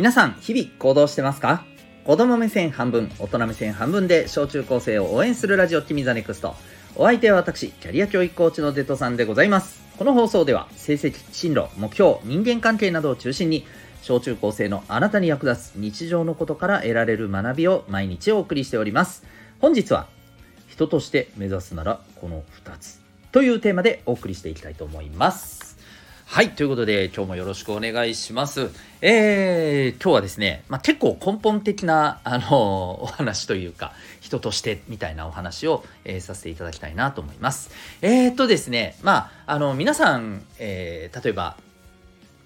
皆さん、日々行動してますか？子供目線半分、大人目線半分で小中高生を応援するラジオ君ザネクスト。お相手は私、キャリア教育コーチのデトさんでございます。この放送では、成績、進路、目標、人間関係などを中心に、小中高生のあなたに役立つ日常のことから得られる学びを毎日お送りしております。本日は、人として目指すならこの2つというテーマでお送りしていきたいと思います。はい。ということで、今日もよろしくお願いします。えー、今日はですね、まあ、結構根本的な、あの、お話というか、人としてみたいなお話を、えーさせていただきたいなと思います。えー、っとですね、まあ、あの、皆さん、えー例えば、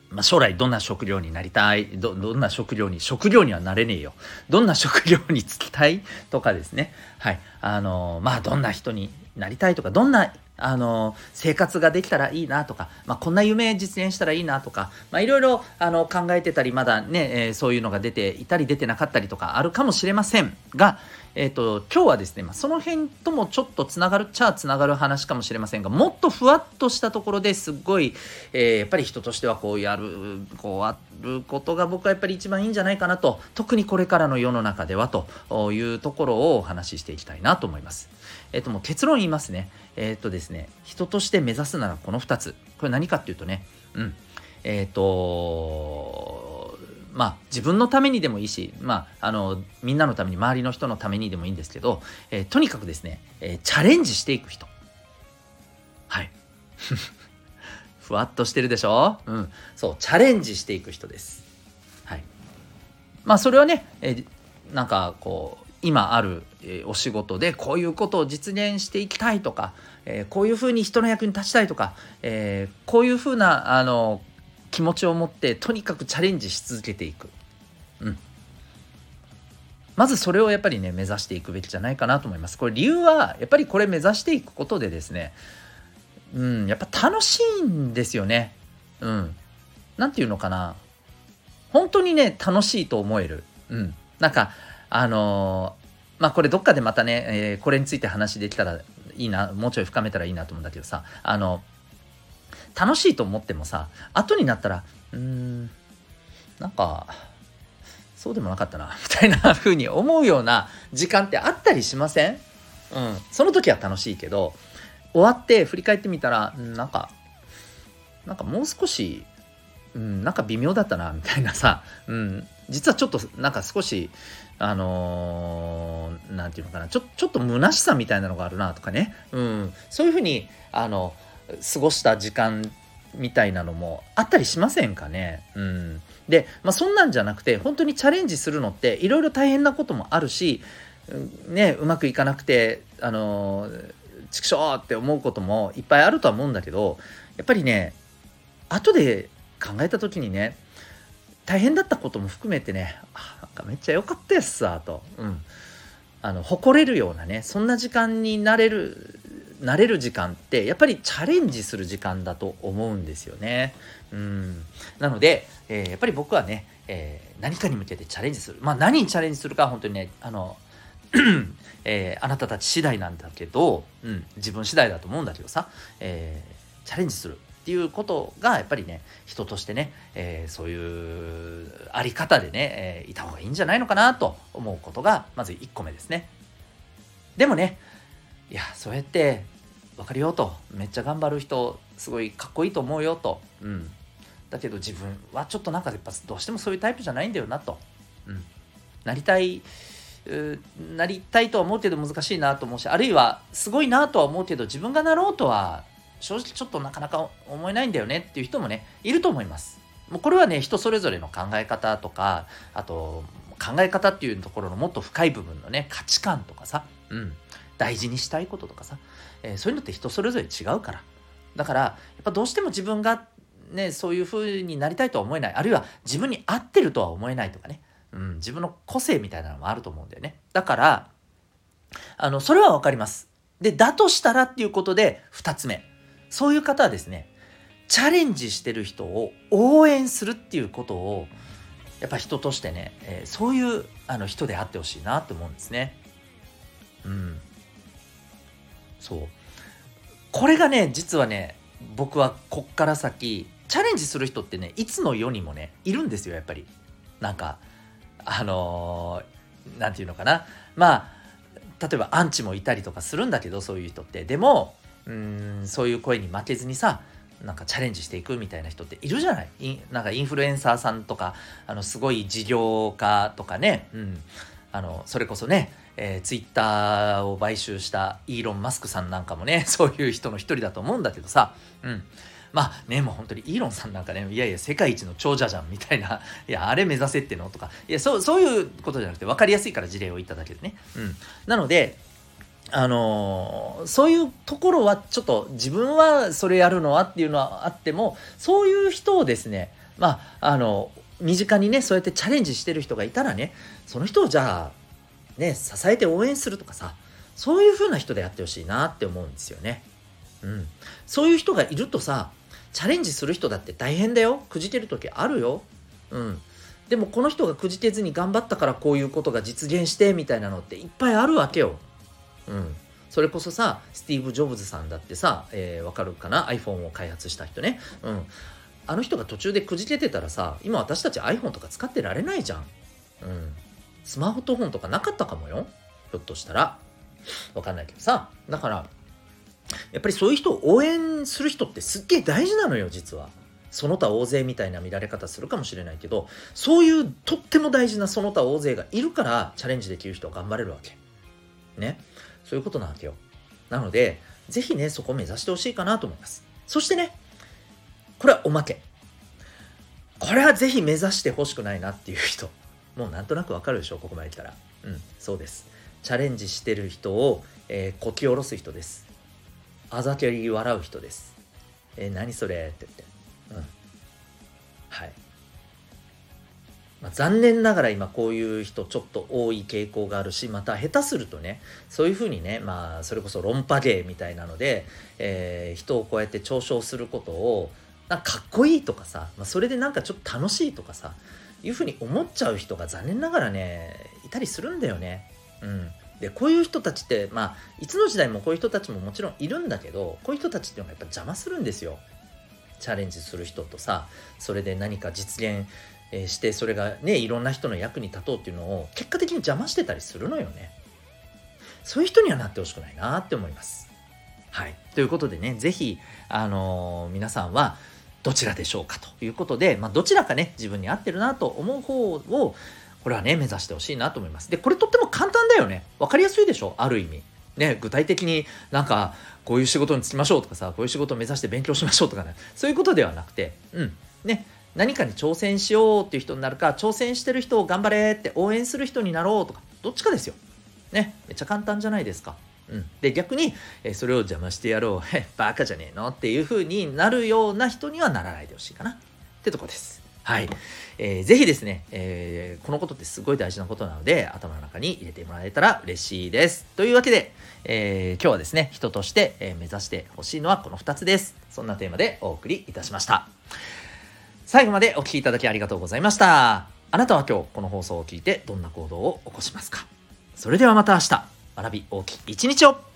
まあ、将来どんな職業になりたいどどんな職業に職業にはなれねえよどんな職業に就きたいとかですねはいあのまあどんな人になりたいとかどんなあの生活ができたらいいなとか、まあ、こんな夢実現したらいいなとか、まあ、いろいろあの考えてたりまだね、えーそういうのが出ていたり出てなかったりとかあるかもしれませんが、えー、と今日はですね、まあ、その辺ともちょっとつながるっちゃつながる話かもしれませんがもっとふわっとしたところですっごい、えーやっぱり人としてはこうやるこうあることが僕はやっぱり一番いいんじゃないかなと特にこれからの世の中ではというところをお話ししていきたいなと思います。えっ、ともう結論言いますね。えっ、とですですね。人として目指すならこの2つ。これ何かっていうとねうん。えっ、とまあ自分のためにでもいいし、まあ、あのみんなのために周りの人のためにでもいいんですけど、えーとにかくですね、えーチャレンジしていく人。はい。ふわっとしてるでしょ？うん。そうチャレンジしていく人です。はい。まあそれはね、えーなんかこう今ある、えお仕事でこういうことを実現していきたいとか、えこういうふうに人の役に立ちたいとか、えこういうふうなあの気持ちを持ってとにかくチャレンジし続けていく、うん、まずそれをやっぱりね目指していくべきじゃないかなと思います。これ理由はやっぱりこれ目指していくことでですねうんやっぱ楽しいんですよね。うん。なんていうのかな。本当にね楽しいと思える。うん。なんかあのーまあこれどっかでまたね、えーこれについて話できたらいいなもうちょい深めたらいいなと思うんだけどさあの楽しいと思ってもさ後になったらうーんなんかそうでもなかったな みたいな風に思うような時間ってあったりしません？うんその時は楽しいけど終わって振り返ってみたらうんなんかなんかもう少しうん、なんか微妙だったなみたいなさ、うん、実はちょっとなんか少しあのーていうのかな。ちょちょっと虚しさみたいなのがあるなとかね、うん、そういうふうにあの過ごした時間みたいなのもあったりしませんかね。うん、で、まあ、そんなんじゃなくて本当にチャレンジするのっていろいろ大変なこともあるし、うんね、うまくいかなくてあの畜生って思うこともいっぱいあるとは思うんだけどやっぱりね後で考えた時にね大変だったことも含めてねあなんかめっちゃ良かったやつさと、うん、あの誇れるようなねそんな時間になれるなれる時間ってやっぱりチャレンジする時間だと思うんですよね。うん、なので、えーやっぱり僕はね、えー何かに向けてチャレンジする。まあ何にチャレンジするか本当にねあのえーあなたたち次第なんだけど、うん、自分次第だと思うんだけどさ、えーチャレンジする。っていうことがやっぱりね人としてね、えーそういうあり方でね、えーいた方がいいんじゃないのかなと思うことがまず1個目ですね。でもねいやそうやって分かるよと。めっちゃ頑張る人すごいかっこいいと思うよと、うん、だけど自分はちょっとなんかやっぱどうしてもそういうタイプじゃないんだよなと、うん、なりたいなりたいとは思うけど難しいなと思うしあるいはすごいなとは思うけど自分がなろうとは正直ちょっとなかなか思えないんだよねっていう人もねいると思います。もうこれはね人それぞれの考え方とかあと考え方っていうところのもっと深い部分のね価値観とかさ、うん、大事にしたいこととかさ、えーそういうのって人それぞれ違うから。だからやっぱどうしても自分がねそういう風になりたいとは思えない。あるいは自分に合ってるとは思えないとかね、うん、自分の個性みたいなのもあると思うんだよね。だからあのそれは分かります。でだとしたらっていうことで2つ目。そういう方はですねチャレンジしてる人を応援するっていうことをやっぱ人としてね、えーそういうあの人であってほしいなって思うんですね。うん。そう。これがね、実はね、僕はこっから先、チャレンジする人ってね、いつの世にもね、いるんですよ、やっぱり。なんかあのー、なんていうのかなまあ例えばアンチもいたりとかするんだけどそういう人ってでもうんそういう声に負けずにさなんかチャレンジしていくみたいな人っているじゃない？なんかインフルエンサーさんとかあのすごい事業家とかね、うん、あのそれこそね、えー、ツイッターを買収したイーロン・マスクさんなんかもね そういう人の一人だと思うんだけどさ、うん、まあねもう本当にイーロンさんなんかねいやいや世界一の長者じゃんみたいな。いやあれ目指せっての？とか。いやそうそういうことじゃなくて分かりやすいから事例を言っただけでね、うん、なのであの、そういうところはちょっと自分はそれやるのはっていうのはあってもそういう人をですねまああの身近にねそうやってチャレンジしてる人がいたらねその人をじゃあね支えて応援するとかさそういう風な人でやってほしいなって思うんですよね。うん、そういう人がいるとさチャレンジする人だって大変だよくじける時あるよ。うん、でもこの人がくじけずに頑張ったからこういうことが実現してみたいなのっていっぱいあるわけよ。うん、それこそさスティーブ・ジョブズさんだってさ、えー、わかるかな？iPhone を開発した人ね、うん、あの人が途中でくじけてたらさ今私たち iPhone とか使ってられないじゃん、うん、スマートフォンとかなかったかもよ。ひょっとしたら。わかんないけどさ。だからやっぱりそういう人を応援する人ってすっげえ大事なのよ実は。その他大勢みたいな見られ方するかもしれないけどそういうとっても大事なその他大勢がいるからチャレンジできる人は頑張れるわけ。ね。そういうことなわけよ。なので、ぜひね、そこを目指してほしいかなと思います。そしてね、これはおまけ。これはぜひ目指してほしくないなっていう人。もうなんとなくわかるでしょ、ここまで来たら。うん、そうです。チャレンジしてる人を、えー、こき下ろす人です。あざけり笑う人です。えー、何それって言って。うん。はい。まあ、残念ながら今こういう人ちょっと多い傾向があるしまた下手するとねそういうふうにねまあそれこそ論破芸みたいなので、えー、人をこうやって嘲笑することをなんかかっこいいとかさ、まあ、それでなんかちょっと楽しいとかさいうふうに思っちゃう人が残念ながらねいたりするんだよね。うん、でこういう人たちってまあいつの時代もこういう人たちももちろんいるんだけどこういう人たちっていうのがやっぱ邪魔するんですよ。チャレンジする人とさそれで何か実現えしてそれがねいろんな人の役に立とうっていうのを結果的に邪魔してたりするのよね。そういう人にはなってほしくないなって思います。はい。ということでね是非あのー、皆さんはどちらでしょうかということで、まあ、どちらかね自分に合ってるなと思う方をこれはね目指してほしいなと思います。でこれとっても簡単だよね。分かりやすいでしょ？ある意味。ね、具体的になんかこういう仕事に就きましょうとかさこういう仕事を目指して勉強しましょうとかね。そういうことではなくてうん。ね。何かに挑戦しようっていう人になるか、挑戦してる人を頑張れって応援する人になろうとか、どっちかですよ。ね、めっちゃ簡単じゃないですか。うん、で逆に、えそれを邪魔してやろう、バカじゃねえのっていう風になるような人にはならないでほしいかなってとこです。はい。えー、ぜひですね、えー、このことってすごい大事なことなので、頭の中に入れてもらえたら嬉しいです。というわけで、えー、今日はですね、人として、え目指してほしいのはこの2つです。そんなテーマでお送りいたしました。最後までお聴きいただきありがとうございました。あなたは今日この放送を聞いてどんな行動を起こしますか？それではまた明日、学び大きい一日を。